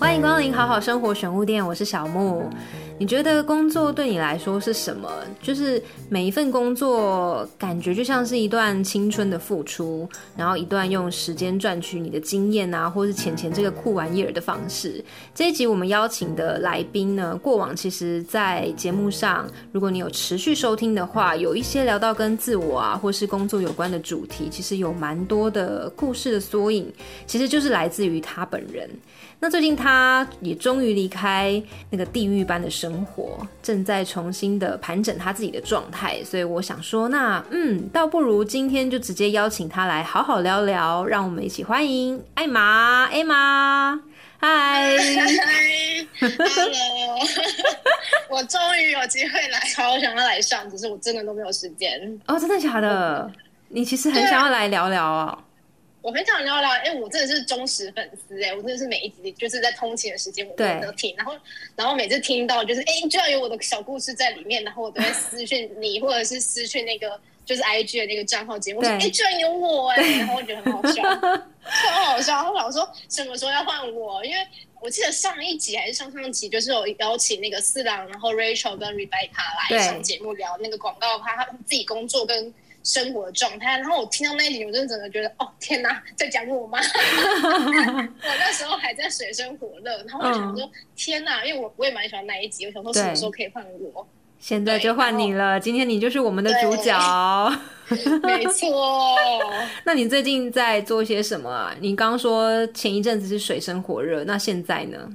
欢迎光临好好生活选物店，我是小木。你觉得工作对你来说是什么？就是每一份工作，感觉就像是一段青春的付出，然后一段用时间赚取你的经验啊，或是钱钱这个酷玩意儿的方式。这一集我们邀请的来宾呢，过往其实，在节目上，如果你有持续收听的话，有一些聊到跟自我啊，或是工作有关的主题，其实有蛮多的故事的缩影，其实就是来自于他本人。那最近他也终于离开那个地狱般的生活，正在重新的盘整他自己的状态，所以我想说，那嗯，倒不如今天就直接邀请他来好好聊聊，让我们一起欢迎艾玛，艾玛，嗨，Hello，我终于有机会来，好想要来上，只是我真的都没有时间。哦，真的假的？你其实很想要来聊聊哦。我很想聊聊，哎，我真的是忠实粉丝，哎，我真的是每一集就是在通勤的时间我都都听，然后然后每次听到就是，哎，居然有我的小故事在里面，然后我都会私讯 你，或者是私讯那个就是 I G 的那个账号节目，说，哎，居然有我，哎，然后我觉得很好笑，超好笑。然后老说什么时候要换我？因为我记得上一集还是上上集，就是有邀请那个四郎，然后 Rachel 跟 Rebecca 来上节目聊那个广告，他他自己工作跟。生活的状态，然后我听到那一集，我真的整个觉得，哦天哪，在讲我吗？我那时候还在水深火热，然后我想说，天哪，因为我我也蛮喜欢那一集，我想说什么时候可以换我？现在就换你了，今天你就是我们的主角。没错。那你最近在做些什么啊？你刚刚说前一阵子是水深火热，那现在呢？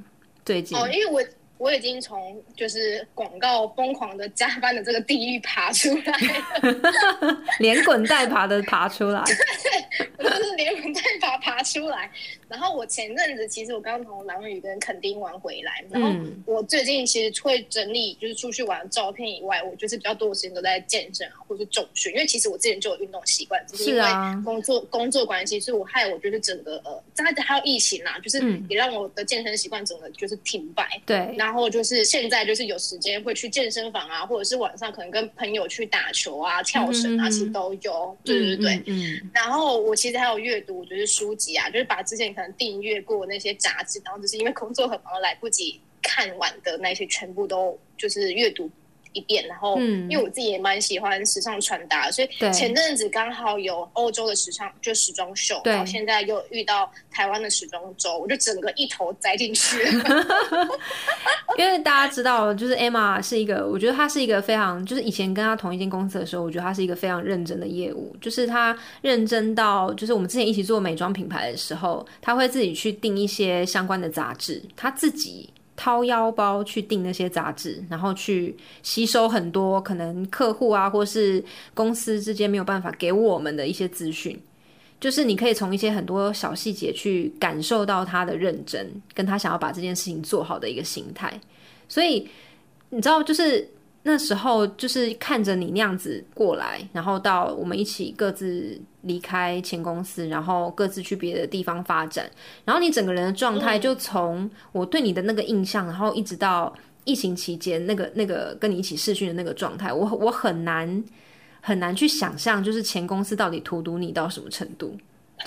最近哦，因为我。我已经从就是广告疯狂的加班的这个地狱爬出来，连滚带爬的爬出来，我就是连滚带爬爬出来。然后我前阵子其实我刚从狼屿跟垦丁玩回来，然后我最近其实会整理就是出去玩的照片以外，我就是比较多的时间都在健身啊，或是重训，因为其实我之前就有运动习惯，只是因为工作工作关系，所以我害我就是整个呃，再还有疫情啊，就是也让我的健身习惯整个就是停摆。对，然后就是现在就是有时间会去健身房啊，或者是晚上可能跟朋友去打球啊、跳绳啊，其实都有。对对对，嗯。然后我其实还有阅读就是书籍啊，就是把之前。可能订阅过那些杂志，然后只是因为工作很忙来不及看完的那些，全部都就是阅读。一遍，然后因为我自己也蛮喜欢时尚穿搭，所以前阵子刚好有欧洲的时尚就时装秀，然后现在又遇到台湾的时装周，我就整个一头栽进去。因为大家知道，就是 Emma 是一个，我觉得她是一个非常，就是以前跟她同一间公司的时候，我觉得她是一个非常认真的业务，就是她认真到，就是我们之前一起做美妆品牌的时候，她会自己去订一些相关的杂志，她自己。掏腰包去订那些杂志，然后去吸收很多可能客户啊，或是公司之间没有办法给我们的一些资讯。就是你可以从一些很多小细节去感受到他的认真，跟他想要把这件事情做好的一个心态。所以你知道，就是。那时候就是看着你那样子过来，然后到我们一起各自离开前公司，然后各自去别的地方发展，然后你整个人的状态就从我对你的那个印象，然后一直到疫情期间那个那个跟你一起试训的那个状态，我我很难很难去想象，就是前公司到底荼毒你到什么程度，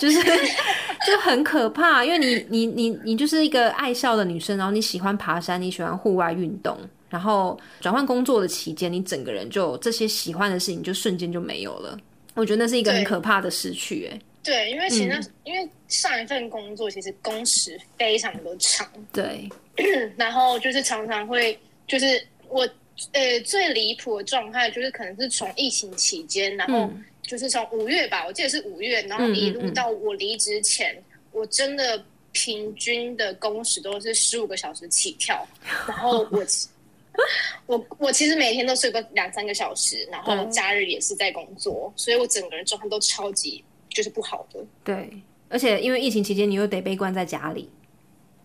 就是 就很可怕，因为你你你你就是一个爱笑的女生，然后你喜欢爬山，你喜欢户外运动。然后转换工作的期间，你整个人就这些喜欢的事情就瞬间就没有了。我觉得那是一个很可怕的失去，哎。对，因为其实因为上一份工作其实工时非常的长，对。然后就是常常会，就是我呃最离谱的状态，就是可能是从疫情期间，然后就是从五月吧，我记得是五月，然后一路到我离职前，我真的平均的工时都是十五个小时起跳，然后我。我我其实每天都睡个两三个小时，然后假日也是在工作，所以我整个人状态都超级就是不好的。对，而且因为疫情期间，你又得被关在家里。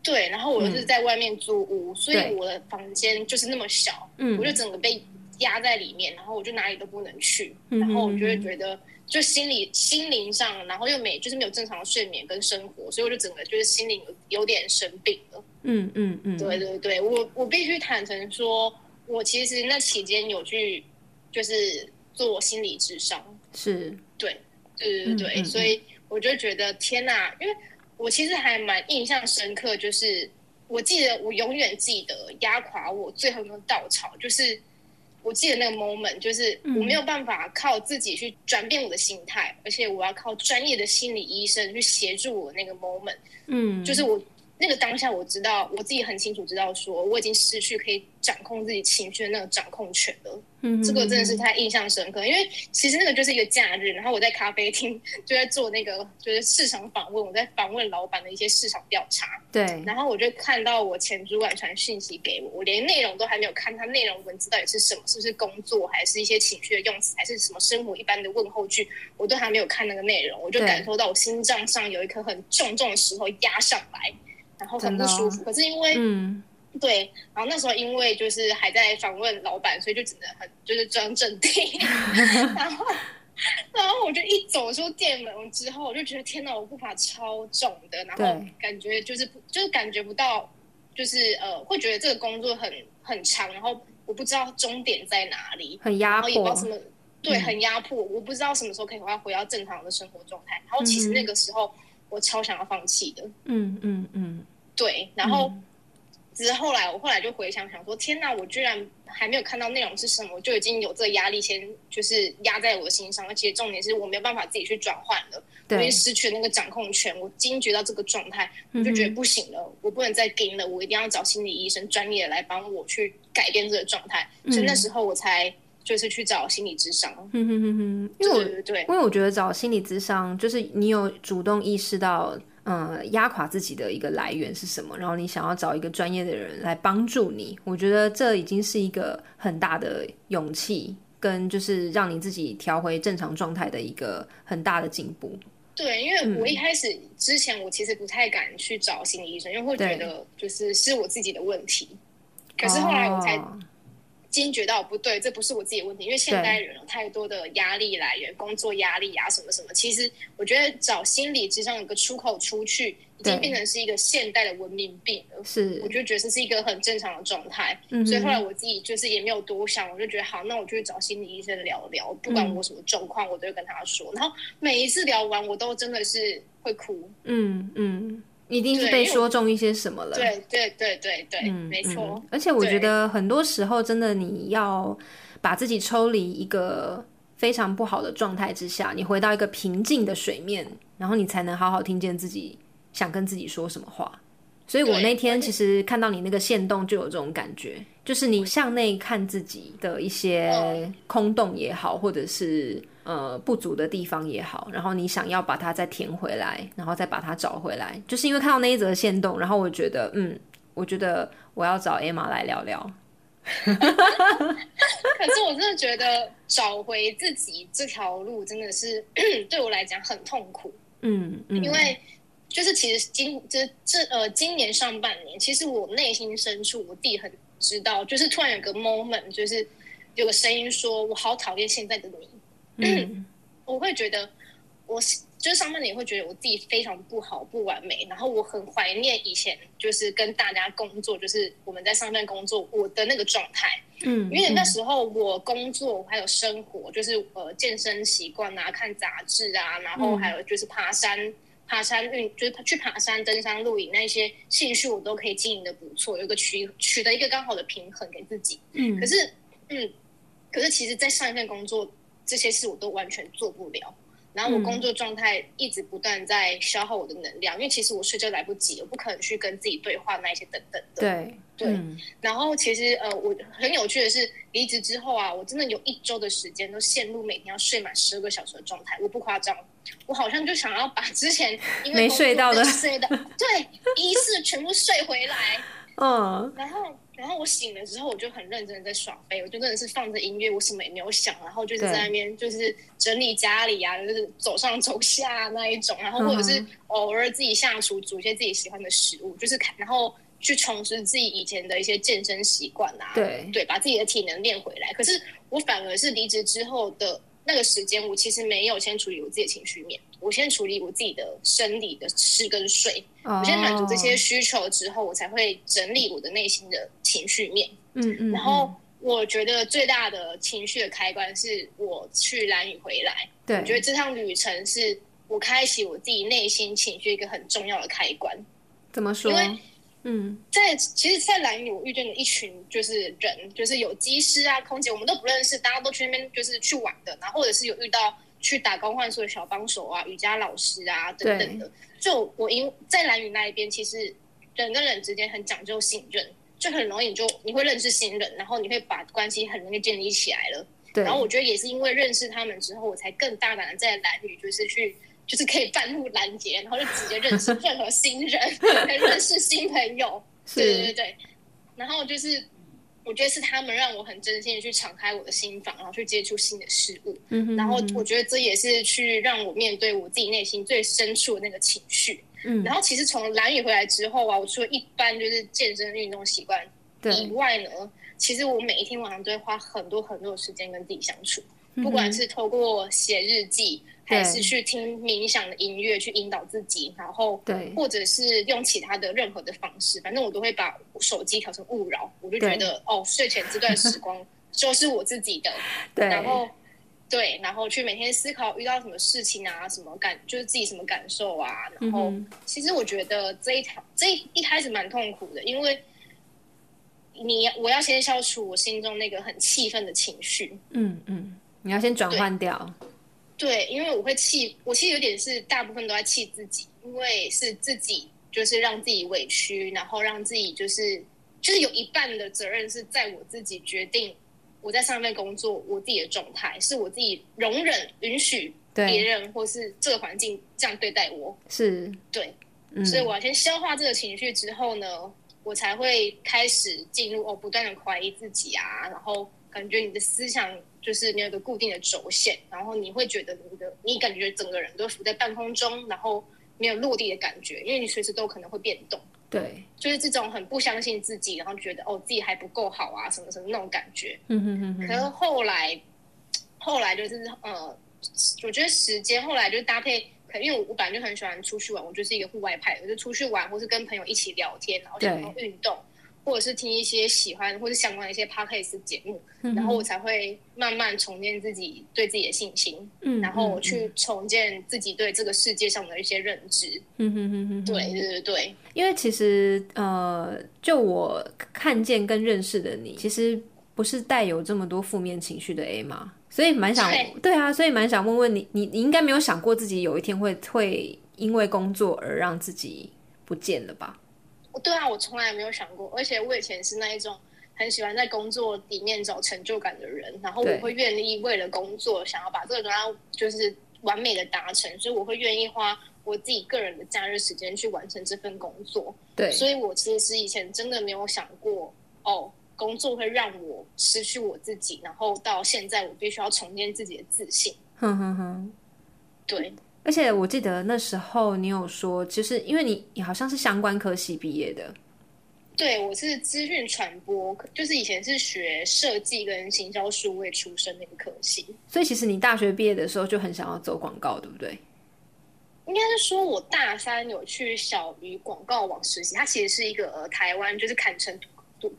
对，然后我又是在外面租屋，所以我的房间就是那么小，嗯，我就整个被压在里面，然后我就哪里都不能去，然后我就会觉得。就心理、心灵上，然后又没，就是没有正常的睡眠跟生活，所以我就整个就是心灵有有点生病了。嗯嗯嗯，对对对，我我必须坦诚说，我其实那期间有去就是做心理智商，是。对对对对，所以我就觉得天哪，因为我其实还蛮印象深刻，就是。我记得我永远记得压垮我最后一根稻草，就是我记得那个 moment，就是我没有办法靠自己去转变我的心态，而且我要靠专业的心理医生去协助我那个 moment，嗯，就是我。那个当下，我知道我自己很清楚知道，说我已经失去可以掌控自己情绪的那个掌控权了。嗯，这个真的是太印象深刻，因为其实那个就是一个假日，然后我在咖啡厅就在做那个就是市场访问，我在访问老板的一些市场调查。对，然后我就看到我前主管传讯息给我，我连内容都还没有看，他内容文字到底是什么？是不是工作，还是一些情绪的用词，还是什么生活一般的问候句？我都还没有看那个内容，我就感受到我心脏上有一颗很重重的石头压上来。然后很不舒服，可是因为嗯，对，然后那时候因为就是还在访问老板，所以就只能很就是装镇定。然后，然后我就一走出店门之后，我就觉得天哪，我步伐超重的，然后感觉就是就是感觉不到，就是呃，会觉得这个工作很很长，然后我不知道终点在哪里，很压迫，也不知道什么，对，很压迫，我不知道什么时候可以回回到正常的生活状态。然后其实那个时候我超想要放弃的，嗯嗯嗯。对，然后只是后来，我后来就回想想说，天哪，我居然还没有看到内容是什么，我就已经有这个压力先就是压在我的心上，而且重点是我没有办法自己去转换了，我已经失去了那个掌控权，我惊觉到这个状态，我就觉得不行了，我不能再跟了，我一定要找心理医生专业的来帮我去改变这个状态，所以那时候我才就是去找心理咨商。嗯哼哼哼，因为对对，因为我觉得找心理咨商就是你有主动意识到。嗯，压垮自己的一个来源是什么？然后你想要找一个专业的人来帮助你，我觉得这已经是一个很大的勇气，跟就是让你自己调回正常状态的一个很大的进步。对，因为我一开始之前我其实不太敢去找心理医生，因为会觉得就是是我自己的问题。可是后来我才。惊觉到不对，这不是我自己的问题，因为现代人有太多的压力来源，工作压力啊，什么什么。其实我觉得找心理之上有个出口出去，已经变成是一个现代的文明病了。是，我就觉得这是一个很正常的状态。所以后来我自己就是也没有多想，我就觉得好，那我就去找心理医生聊聊，不管我什么状况，我都会跟他说。然后每一次聊完，我都真的是会哭。嗯嗯。一定是被说中一些什么了，对对对对对，嗯，没错。而且我觉得很多时候，真的你要把自己抽离一个非常不好的状态之下，你回到一个平静的水面，然后你才能好好听见自己想跟自己说什么话。所以我那天其实看到你那个线动，就有这种感觉，就是你向内看自己的一些空洞也好，或者是。呃，不足的地方也好，然后你想要把它再填回来，然后再把它找回来，就是因为看到那一则线动，然后我觉得，嗯，我觉得我要找 Emma 来聊聊。可是我真的觉得找回自己这条路真的是 对我来讲很痛苦。嗯嗯，因为就是其实今这这呃今年上半年，其实我内心深处我弟很知道，就是突然有个 moment，就是有个声音说我好讨厌现在的你。嗯，我会觉得，我就是上半年会觉得我自己非常不好、不完美，然后我很怀念以前就是跟大家工作，就是我们在上面工作我的那个状态。嗯，因为那时候我工作还有生活，就是呃健身习惯啊、看杂志啊，然后还有就是爬山、爬山运，就是去爬山、登山、露营那些兴趣，我都可以经营的不错，有个取取得一个刚好的平衡给自己。嗯，可是嗯，可是其实，在上一份工作。这些事我都完全做不了，然后我工作状态一直不断在消耗我的能量，因为其实我睡觉来不及，我不可能去跟自己对话那一些等等的。对对，然后其实呃，我很有趣的是，离职之后啊，我真的有一周的时间都陷入每天要睡满十二个小时的状态，我不夸张，我好像就想要把之前因为没睡到的睡的对一次全部睡回来。嗯，然后。然后我醒了之后，我就很认真的在耍飞，我就真的是放着音乐，我什么也没有想，然后就是在那边就是整理家里啊，就是走上走下那一种，然后或者是偶尔自己下厨煮一些自己喜欢的食物，就是看，然后去重拾自己以前的一些健身习惯啊，对对，把自己的体能练回来。可是我反而是离职之后的。那个时间，我其实没有先处理我自己的情绪面，我先处理我自己的生理的吃跟睡，我先满足这些需求之后，我才会整理我的内心的情绪面。嗯嗯。然后我觉得最大的情绪的开关是我去蓝屿回来，对，我觉得这趟旅程是我开启我自己内心情绪一个很重要的开关。怎么说？因为嗯，在其实，在蓝屿我遇见了一群就是人，就是有机师啊、空姐，我们都不认识，大家都去那边就是去玩的，然后或者是有遇到去打工换宿的小帮手啊、瑜伽老师啊等等的。就我因在蓝屿那一边，其实人跟人之间很讲究信任，就很容易你就你会认识新人，然后你会把关系很容易建立起来了。然后我觉得也是因为认识他们之后，我才更大胆的在蓝宇就是去。就是可以半路拦截，然后就直接认识 任何新人，认识新朋友。对对对对。然后就是，我觉得是他们让我很真心的去敞开我的心房，然后去接触新的事物。嗯然后我觉得这也是去让我面对我自己内心最深处的那个情绪。嗯。然后其实从蓝雨回来之后啊，我除了一般就是健身运动习惯以外呢，其实我每一天晚上都会花很多很多的时间跟自己相处，不管是透过写日记。还是去听冥想的音乐去引导自己，然后对，或者是用其他的任何的方式，反正我都会把手机调成勿扰。我就觉得哦，睡前这段时光 就是我自己的。对，然后对，然后去每天思考遇到什么事情啊，什么感，就是自己什么感受啊。然后其实我觉得这一条这一开始蛮痛苦的，因为你我要先消除我心中那个很气愤的情绪。嗯嗯，你要先转换掉。对，因为我会气，我其实有点是大部分都在气自己，因为是自己就是让自己委屈，然后让自己就是就是有一半的责任是在我自己决定我在上面工作，我自己的状态是我自己容忍允许别人或是这个环境这样对待我，是对，所以我要先消化这个情绪之后呢，我才会开始进入哦，不断的怀疑自己啊，然后感觉你的思想。就是你有个固定的轴线，然后你会觉得你的你感觉整个人都浮在半空中，然后没有落地的感觉，因为你随时都可能会变动。对，就是这种很不相信自己，然后觉得哦自己还不够好啊，什么什么那种感觉。嗯哼哼。可是后来，后来就是呃，我觉得时间后来就搭配，可能因为我我本来就很喜欢出去玩，我就是一个户外派，我就出去玩，或是跟朋友一起聊天，然后想要运动。或者是听一些喜欢或者相关的一些 podcast 节目，然后我才会慢慢重建自己对自己的信心，嗯，然后去重建自己对这个世界上的一些认知。嗯哼哼哼，对对对对，因为其实呃，就我看见跟认识的你，其实不是带有这么多负面情绪的 A 嘛，所以蛮想对啊，所以蛮想问问你，你你应该没有想过自己有一天会会因为工作而让自己不见了吧？对啊，我从来没有想过，而且我以前是那一种很喜欢在工作里面找成就感的人，然后我会愿意为了工作想要把这个东西就是完美的达成，所以我会愿意花我自己个人的假日时间去完成这份工作。对，所以我其实以前真的没有想过，哦，工作会让我失去我自己，然后到现在我必须要重建自己的自信。哼哼哼，对。而且我记得那时候你有说，就是因为你你好像是相关科系毕业的，对我是资讯传播，就是以前是学设计跟行销数位出身那个科系，所以其实你大学毕业的时候就很想要走广告，对不对？应该是说我大三有去小鱼广告网实习，它其实是一个台湾就是坎城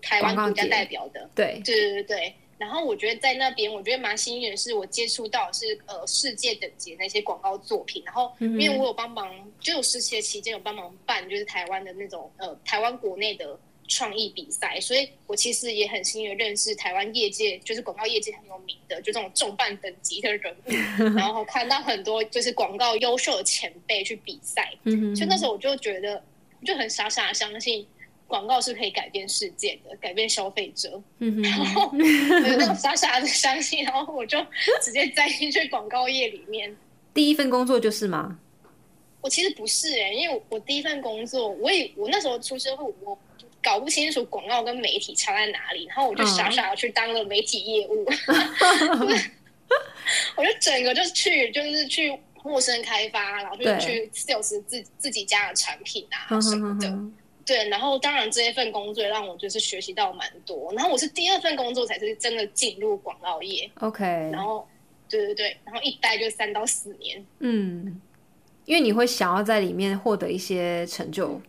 台湾国家代表的，对对对对。然后我觉得在那边，我觉得蛮幸运的是，我接触到是呃世界等级那些广告作品。然后因为我有帮忙，就我实习的期间有帮忙办，就是台湾的那种呃台湾国内的创意比赛，所以我其实也很幸运认识台湾业界，就是广告业界很有名的，就这种重磅等级的人物。然后看到很多就是广告优秀的前辈去比赛，所以那时候我就觉得就很傻傻相信。广告是可以改变世界的，改变消费者。然后有那种傻傻的相信，然后我就直接栽进去广告业里面。第一份工作就是吗？我其实不是哎，因为我第一份工作，我也我那时候出社会，我搞不清楚广告跟媒体差在哪里，然后我就傻傻的去当了媒体业务。我就整个就去，就是去陌生开发，然后就去 sales 自自己家的产品啊什么的。对，然后当然这一份工作让我就是学习到蛮多，然后我是第二份工作才是真的进入广告业。OK，然后对对对，然后一待就三到四年。嗯，因为你会想要在里面获得一些成就，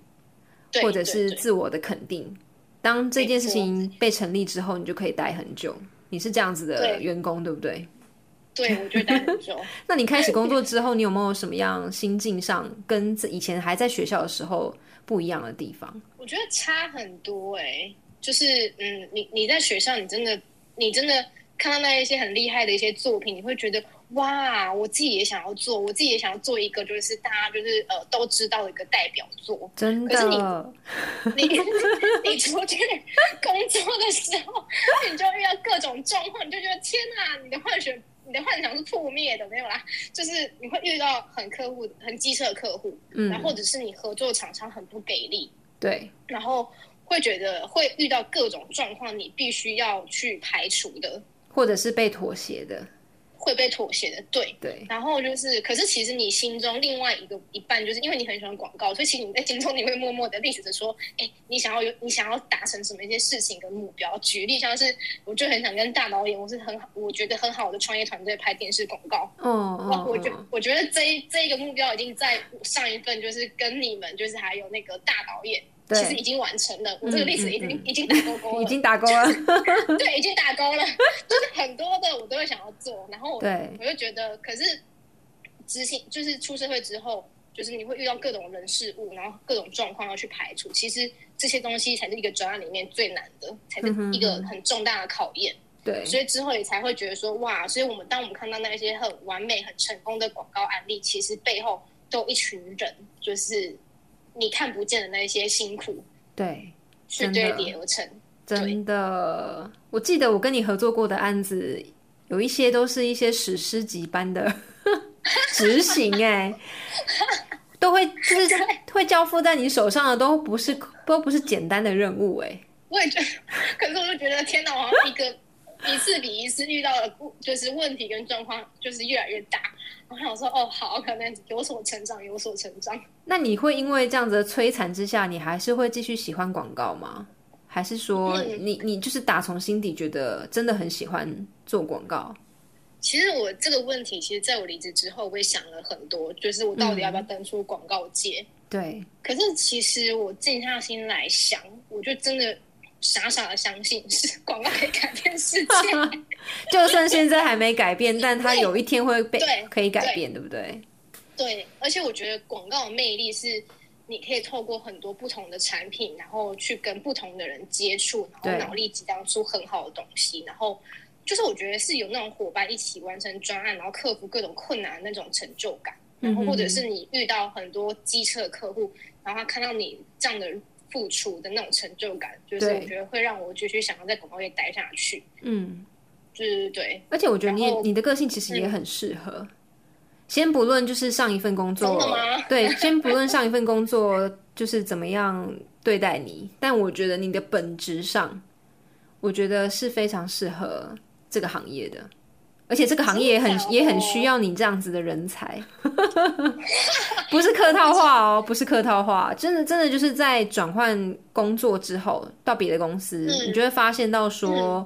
或者是自我的肯定。当这件事情被成立之后，你就可以待很久。你是这样子的员工，对不对？对，我觉得待很久。那你开始工作之后，你有没有什么样心境上跟以前还在学校的时候不一样的地方？我觉得差很多哎，就是嗯，你你在学校，你真的你真的看到那一些很厉害的一些作品，你会觉得。哇，我自己也想要做，我自己也想要做一个，就是大家就是呃都知道的一个代表作。真的，可是你 你你出去工作的时候，你就遇到各种状况，你就觉得天哪，你的幻想，你的幻想是破灭的，没有啦。就是你会遇到很客户很机车的客户，嗯，然后或者是你合作厂商很不给力，对，然后会觉得会遇到各种状况，你必须要去排除的，或者是被妥协的。会被妥协的，对对。然后就是，可是其实你心中另外一个一半，就是因为你很喜欢广告，所以其实你在心中你会默默的历史着说，哎，你想要有你想要达成什么一些事情跟目标。举例像是，我就很想跟大导演，我是很好，我觉得很好的创业团队拍电视广告。哦哦。我觉我觉得这这一个目标已经在上一份就是跟你们就是还有那个大导演。其实已经完成了，我这个历史已经已经打勾勾了，已经打勾了，对，已经打勾了。就是很多的我都会想要做，然后我我就觉得，可是执行就是出社会之后，就是你会遇到各种人事物，然后各种状况要去排除。其实这些东西才是一个专案里面最难的，才是一个很重大的考验。对，所以之后也才会觉得说，哇！所以我们当我们看到那些很完美、很成功的广告案例，其实背后都有一群人，就是。你看不见的那些辛苦，对，是堆叠而成。真的，我记得我跟你合作过的案子，有一些都是一些史诗级般的 执行，哎，都会就是 会交付在你手上的，都不是都不是简单的任务，哎。我也觉得，可是我就觉得，天哪，好像一个一次比一次遇到的不就是问题跟状况，就是越来越大。我想说，哦，好，可能有所成长，有所成长。那你会因为这样子的摧残之下，你还是会继续喜欢广告吗？还是说，你你就是打从心底觉得真的很喜欢做广告？其实我这个问题，其实在我离职之后，我也想了很多，就是我到底要不要登出广告界？对。可是其实我静下心来想，我就真的。傻傻的相信是广告可以改变世界，就算现在还没改变，但它有一天会被可以改变，对不对？对，而且我觉得广告的魅力是，你可以透过很多不同的产品，然后去跟不同的人接触，然后脑力激荡出很好的东西，然后就是我觉得是有那种伙伴一起完成专案，然后克服各种困难那种成就感，然后或者是你遇到很多机车客户，然后他看到你这样的。付出的那种成就感，就是我觉得会让我继续想要在广告业待下去。嗯，就是对。而且我觉得你你的个性其实也很适合。先不论就是上一份工作，对，先不论上一份工作就是怎么样对待你，但我觉得你的本质上，我觉得是非常适合这个行业的。而且这个行业也很也很需要你这样子的人才，不是客套话哦，不是客套话，真的真的就是在转换工作之后到别的公司，你就会发现到说，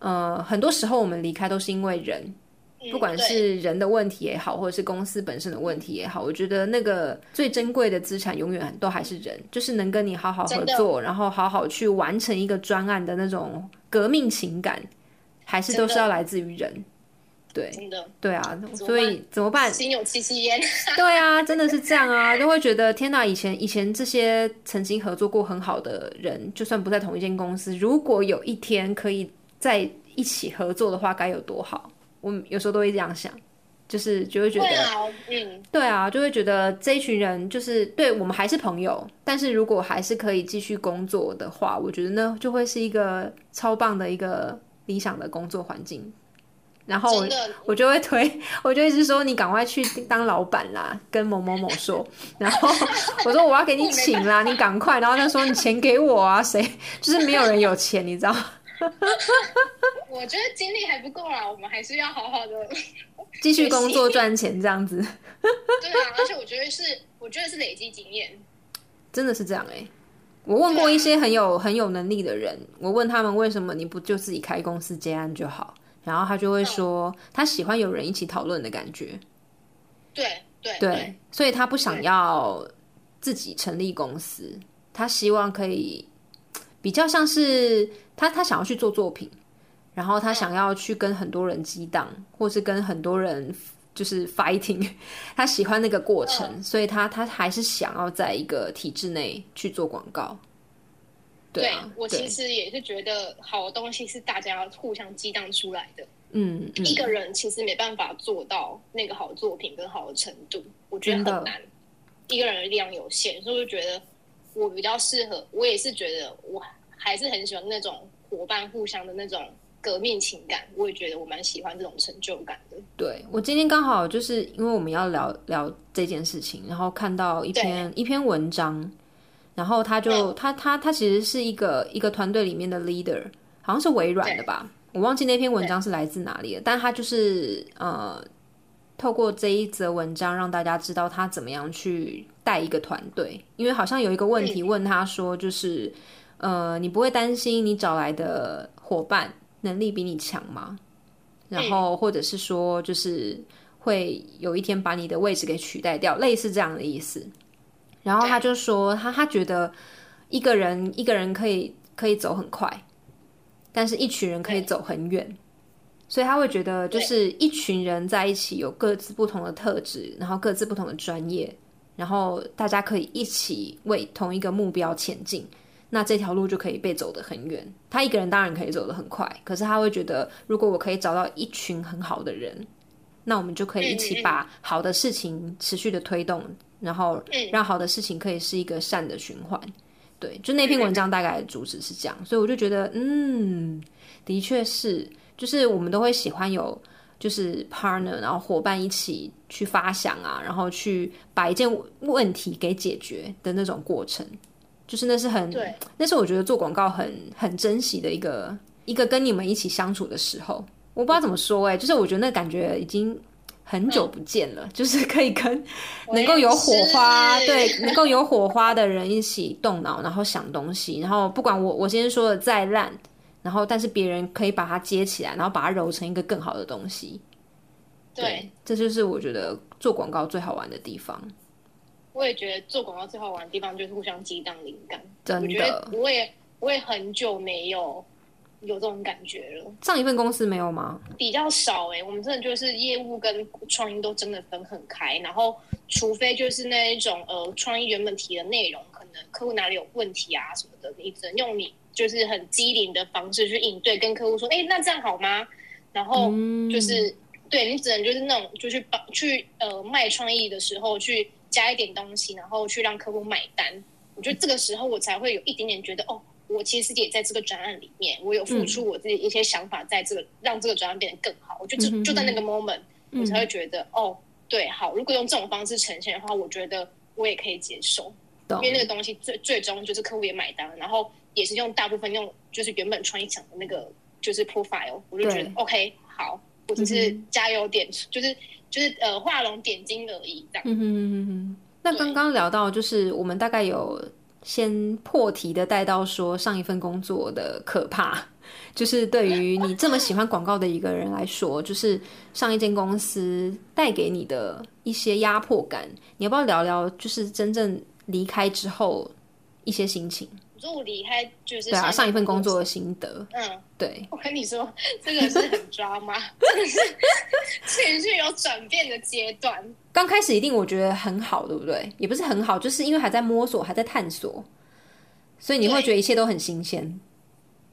呃，很多时候我们离开都是因为人，不管是人的问题也好，或者是公司本身的问题也好，我觉得那个最珍贵的资产永远都还是人，就是能跟你好好合作，然后好好去完成一个专案的那种革命情感，还是都是要来自于人。对，真的，对啊，所以怎么办？心有戚戚焉。对啊，真的是这样啊，都会觉得天哪！以前以前这些曾经合作过很好的人，就算不在同一间公司，如果有一天可以在一起合作的话，该有多好！我有时候都会这样想，就是就会觉得，嗯，对啊，就会觉得这一群人就是对我们还是朋友，但是如果还是可以继续工作的话，我觉得呢就会是一个超棒的一个理想的工作环境。然后我就会推，我就一直说你赶快去当老板啦，跟某某某说。然后 我说我要给你请啦，你赶快。然后他说你钱给我啊，谁就是没有人有钱，你知道？我觉得精力还不够啦，我们还是要好好的继续工作赚钱这样子。对啊，而且我觉得是，我觉得是累积经验，真的是这样哎。我问过一些很有很有能力的人，我问他们为什么你不就自己开公司接案就好？然后他就会说，他喜欢有人一起讨论的感觉。对对对，所以他不想要自己成立公司，他希望可以比较像是他他想要去做作品，然后他想要去跟很多人激荡，或是跟很多人就是 fighting，他喜欢那个过程，所以他他还是想要在一个体制内去做广告。对我其实也是觉得好的东西是大家互相激荡出来的。嗯，一个人其实没办法做到那个好作品跟好的程度，我觉得很难。一个人的力量有限，所以我就觉得我比较适合。我也是觉得我还是很喜欢那种伙伴互相的那种革命情感。我也觉得我蛮喜欢这种成就感的。对我今天刚好就是因为我们要聊聊这件事情，然后看到一篇一篇文章。然后他就他他他其实是一个一个团队里面的 leader，好像是微软的吧，我忘记那篇文章是来自哪里了。但他就是呃，透过这一则文章让大家知道他怎么样去带一个团队。因为好像有一个问题问他说，就是呃，你不会担心你找来的伙伴能力比你强吗？然后或者是说，就是会有一天把你的位置给取代掉，类似这样的意思。然后他就说，他他觉得一个人一个人可以可以走很快，但是一群人可以走很远，所以他会觉得就是一群人在一起有各自不同的特质，然后各自不同的专业，然后大家可以一起为同一个目标前进，那这条路就可以被走得很远。他一个人当然可以走得很快，可是他会觉得，如果我可以找到一群很好的人，那我们就可以一起把好的事情持续的推动。然后让好的事情可以是一个善的循环，对，就那篇文章大概主旨是这样，所以我就觉得，嗯，的确是，就是我们都会喜欢有就是 partner，然后伙伴一起去发想啊，然后去把一件问题给解决的那种过程，就是那是很，对，那是我觉得做广告很很珍惜的一个一个跟你们一起相处的时候，我不知道怎么说，哎，就是我觉得那感觉已经。很久不见了，就是可以跟能够有火花，对，能够有火花的人一起动脑，然后想东西，然后不管我我今天说的再烂，然后但是别人可以把它接起来，然后把它揉成一个更好的东西。对，这就是我觉得做广告最好玩的地方。我也觉得做广告最好玩的地方就是互相激荡灵感。真的，我也我也很久没有。有这种感觉了。上一份公司没有吗？比较少哎，我们真的就是业务跟创意都真的分很开。然后，除非就是那一种呃，创意原本提的内容，可能客户哪里有问题啊什么的，你只能用你就是很机灵的方式去应对，跟客户说，哎，那这样好吗？然后就是对你只能就是那种就是帮去呃卖创意的时候去加一点东西，然后去让客户买单。我觉得这个时候我才会有一点点觉得哦。我其实也在这个专案里面，我有付出我自己一些想法，在这个让这个专案变得更好。我就就就在那个 moment，我才会觉得哦，对，好。如果用这种方式呈现的话，我觉得我也可以接受，因为那个东西最最终就是客户也买单，然后也是用大部分用就是原本创意想的那个就是 profile，我就觉得 OK，好，我只是加油点，就是就是呃画龙点睛而已这样。嗯哼嗯哼。那刚刚聊到就是我们大概有。先破题的带到说上一份工作的可怕，就是对于你这么喜欢广告的一个人来说，就是上一间公司带给你的一些压迫感。你要不要聊聊？就是真正离开之后一些心情。你说我离开就是对啊，上一份工作的心得。嗯，对。我跟你说，这个是很抓吗？是 情绪有转变的阶段。刚开始一定我觉得很好，对不对？也不是很好，就是因为还在摸索，还在探索，所以你会觉得一切都很新鲜。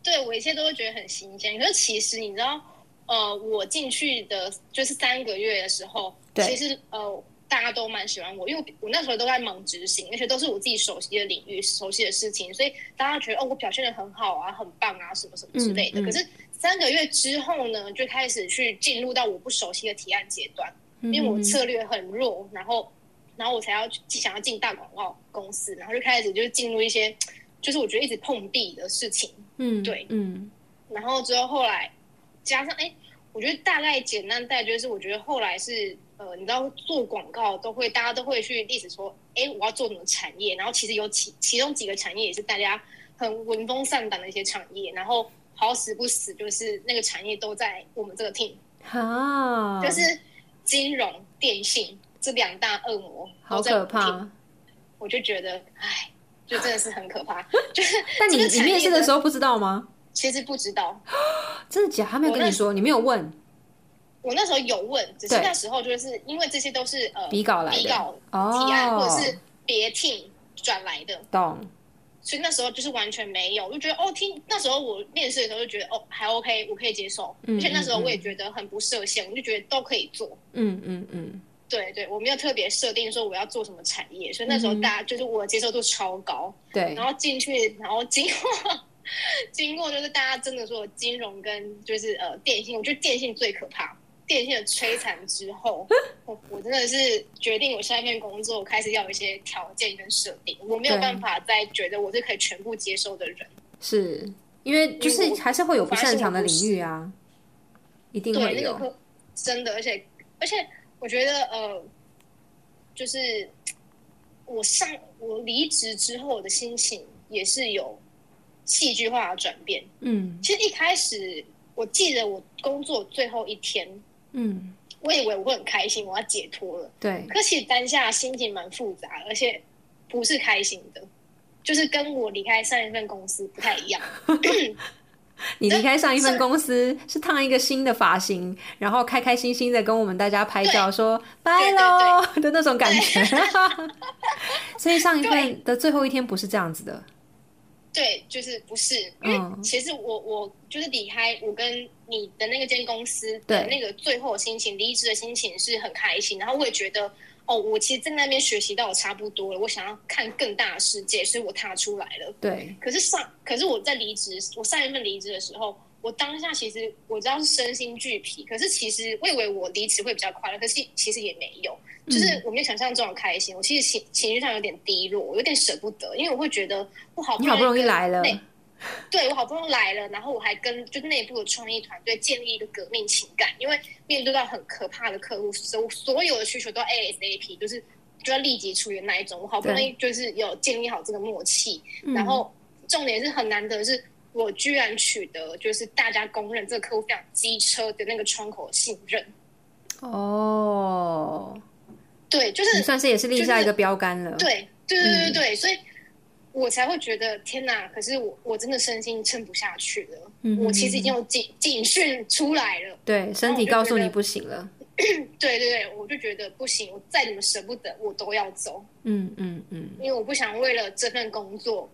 对我一切都会觉得很新鲜。可是其实你知道，呃，我进去的就是三个月的时候，其实呃大家都蛮喜欢我，因为我那时候都在忙执行，而且都是我自己熟悉的领域、熟悉的事情，所以大家觉得哦，我表现的很好啊，很棒啊，什么什么之类的。可是三个月之后呢，就开始去进入到我不熟悉的提案阶段。因为我策略很弱，然后，然后我才要想要进大广告公司，然后就开始就是进入一些，就是我觉得一直碰壁的事情。嗯，对，嗯。然后之后后来加上哎，我觉得大概简单带就是，我觉得后来是呃，你知道做广告都会大家都会去历史说，哎，我要做什么产业？然后其实有其其中几个产业也是大家很闻风丧胆的一些产业，然后好死不死就是那个产业都在我们这个 team，啊，就是。金融、电信这两大恶魔，好可怕！我就觉得，哎，就真的是很可怕。就是，但你你面试的时候不知道吗？其实不知道，真的假？他没有跟你说，你没有问。我那时候有问，只是那时候就是因为这些都是呃比稿来的比稿提案，或者是别 team 转来的，懂。所以那时候就是完全没有，就觉得哦，听那时候我面试的时候就觉得哦还 OK，我可以接受，而且那时候我也觉得很不设限，我就觉得都可以做。嗯嗯嗯，对对，我没有特别设定说我要做什么产业，所以那时候大家就是我接受度超高。对，然后进去，然后经过 经过就是大家真的说金融跟就是呃电信，我觉得电信最可怕。电线的摧残之后，我我真的是决定我下一份工作开始要有一些条件跟设定，我没有办法再觉得我是可以全部接受的人，是因为就是还是会有不擅长的领域啊，一定会有，真的，而且而且我觉得呃，就是我上我离职之后的心情也是有戏剧化的转变，嗯，其实一开始我记得我工作最后一天。嗯，我以为我会很开心，我要解脱了。对，可其实当下心情蛮复杂，而且不是开心的，就是跟我离开上一份公司不太一样。你离开上一份公司是烫一个新的发型，然后开开心心的跟我们大家拍照说拜喽的那种感觉。所以上一份的最后一天不是这样子的。对，就是不是，因为其实我我就是离开我跟你的那个间公司的那个最后的心情，离职的心情是很开心，然后我也觉得哦，我其实在那边学习到我差不多了，我想要看更大的世界，所以我踏出来了。对，可是上，可是我在离职，我上一份离职的时候。我当下其实我知道是身心俱疲，可是其实我以为我离职会比较快乐，可是其实也没有，就是我没有想象中的开心。我其实情情绪上有点低落，我有点舍不得，因为我会觉得我好你好不容易来了，对我好不容易来了，然后我还跟就内部的创意团队建立一个革命情感，因为面对到很可怕的客户，所所有的需求都 ASAP，就是就要立即出的那一种。我好不容易就是有建立好这个默契，然后重点是很难得是。我居然取得就是大家公认这个客户非常机车的那个窗口信任哦，对，就是算是也是立下一个标杆了。对，对，对，对，对，所以我才会觉得天哪！可是我我真的身心撑不下去了。嗯，我其实已经有警警讯出来了。对，身体告诉你不行了。对对对，我就觉得不行，我再怎么舍不得，我都要走。嗯嗯嗯，因为我不想为了这份工作。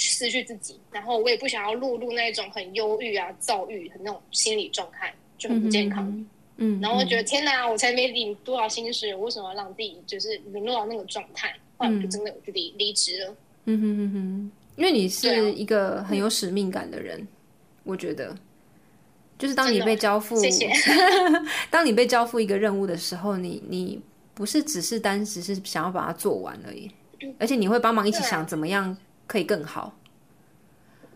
失去自己，然后我也不想要落入那种很忧郁啊、躁郁的那种心理状态，就很不健康。嗯，然后觉得天哪，我才没领多少薪水，我为什么要让自己就是沦落到那个状态？后来我就真的我就离离职了。嗯哼哼哼，因为你是一个很有使命感的人，我觉得，就是当你被交付，谢谢。当你被交付一个任务的时候，你你不是只是单只是想要把它做完而已，而且你会帮忙一起想怎么样。可以更好，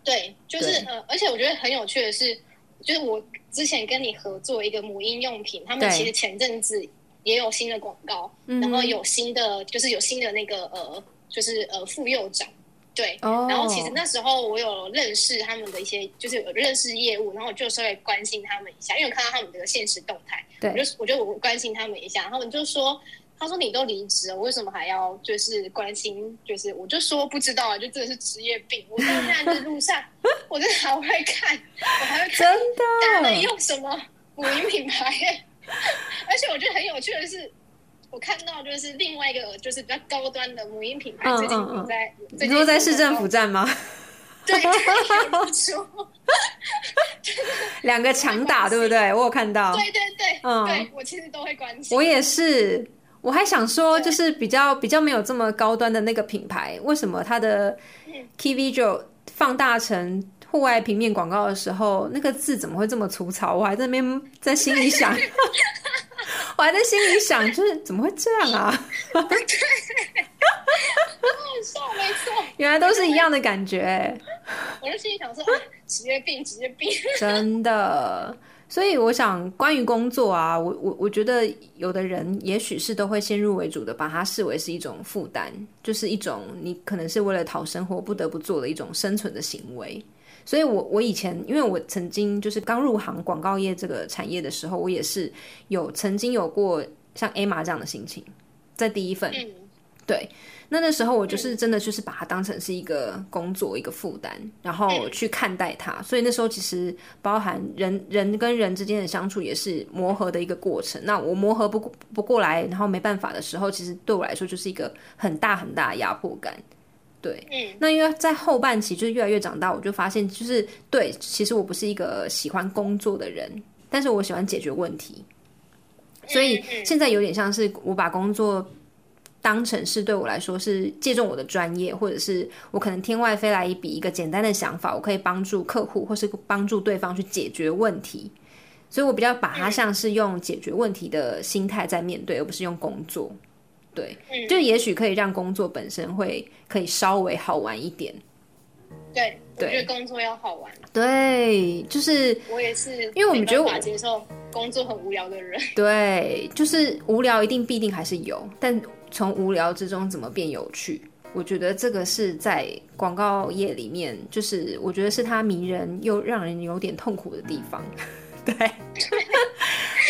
对，就是呃，而且我觉得很有趣的是，就是我之前跟你合作一个母婴用品，他们其实前阵子也有新的广告，然后有新的，就是有新的那个呃，就是呃副幼长，对，然后其实那时候我有认识他们的一些，就是有认识业务，然后我就稍微关心他们一下，因为我看到他们这个现实动态，我就我就我关心他们一下，他们就说。他说：“你都离职了，我为什么还要就是关心？就是我就说不知道啊，就真的是职业病。我现在在路上，我真的还会看，我还会看大家用什么母婴品牌。而且我觉得很有趣的是，我看到就是另外一个就是比较高端的母婴品牌，最近在你说在市政府站吗？对，两个强打，对不对？我有看到，对对对，嗯，对我其实都会关心，我也是。”我还想说，就是比较比较没有这么高端的那个品牌，为什么它的 T V 就放大成户外平面广告的时候，那个字怎么会这么粗糙？我还在那边在心里想，我还在心里想，就是怎么会这样啊？对，没错，没错，原来都是一样的感觉。我就心里想说，职业病，职业病，真的。所以我想，关于工作啊，我我我觉得有的人也许是都会先入为主的把它视为是一种负担，就是一种你可能是为了讨生活不得不做的一种生存的行为。所以，我我以前因为我曾经就是刚入行广告业这个产业的时候，我也是有曾经有过像 Emma 这样的心情，在第一份。对。那那时候我就是真的就是把它当成是一个工作一个负担，然后去看待它。所以那时候其实包含人人跟人之间的相处也是磨合的一个过程。那我磨合不不过来，然后没办法的时候，其实对我来说就是一个很大很大的压迫感。对，嗯，那因为在后半期就是越来越长大，我就发现就是对，其实我不是一个喜欢工作的人，但是我喜欢解决问题。所以现在有点像是我把工作。当成是对我来说是借重我的专业，或者是我可能天外飞来一笔一个简单的想法，我可以帮助客户或是帮助对方去解决问题，所以我比较把它像是用解决问题的心态在面对，而不是用工作。对，就也许可以让工作本身会可以稍微好玩一点。对，我觉得工作要好玩。对，就是我也是，因为我们觉得我接受工作很无聊的人。对，就是无聊一定必定还是有，但。从无聊之中怎么变有趣？我觉得这个是在广告业里面，就是我觉得是它迷人又让人有点痛苦的地方。对，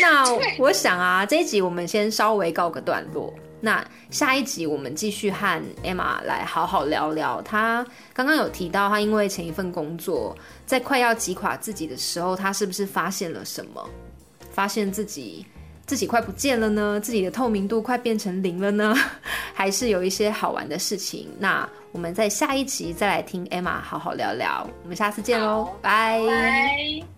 那我想啊，这一集我们先稍微告个段落。那下一集我们继续和 Emma 来好好聊聊。她刚刚有提到，她因为前一份工作在快要击垮自己的时候，她是不是发现了什么？发现自己。自己快不见了呢？自己的透明度快变成零了呢？还是有一些好玩的事情？那我们在下一集再来听 Emma 好好聊聊。我们下次见喽，拜。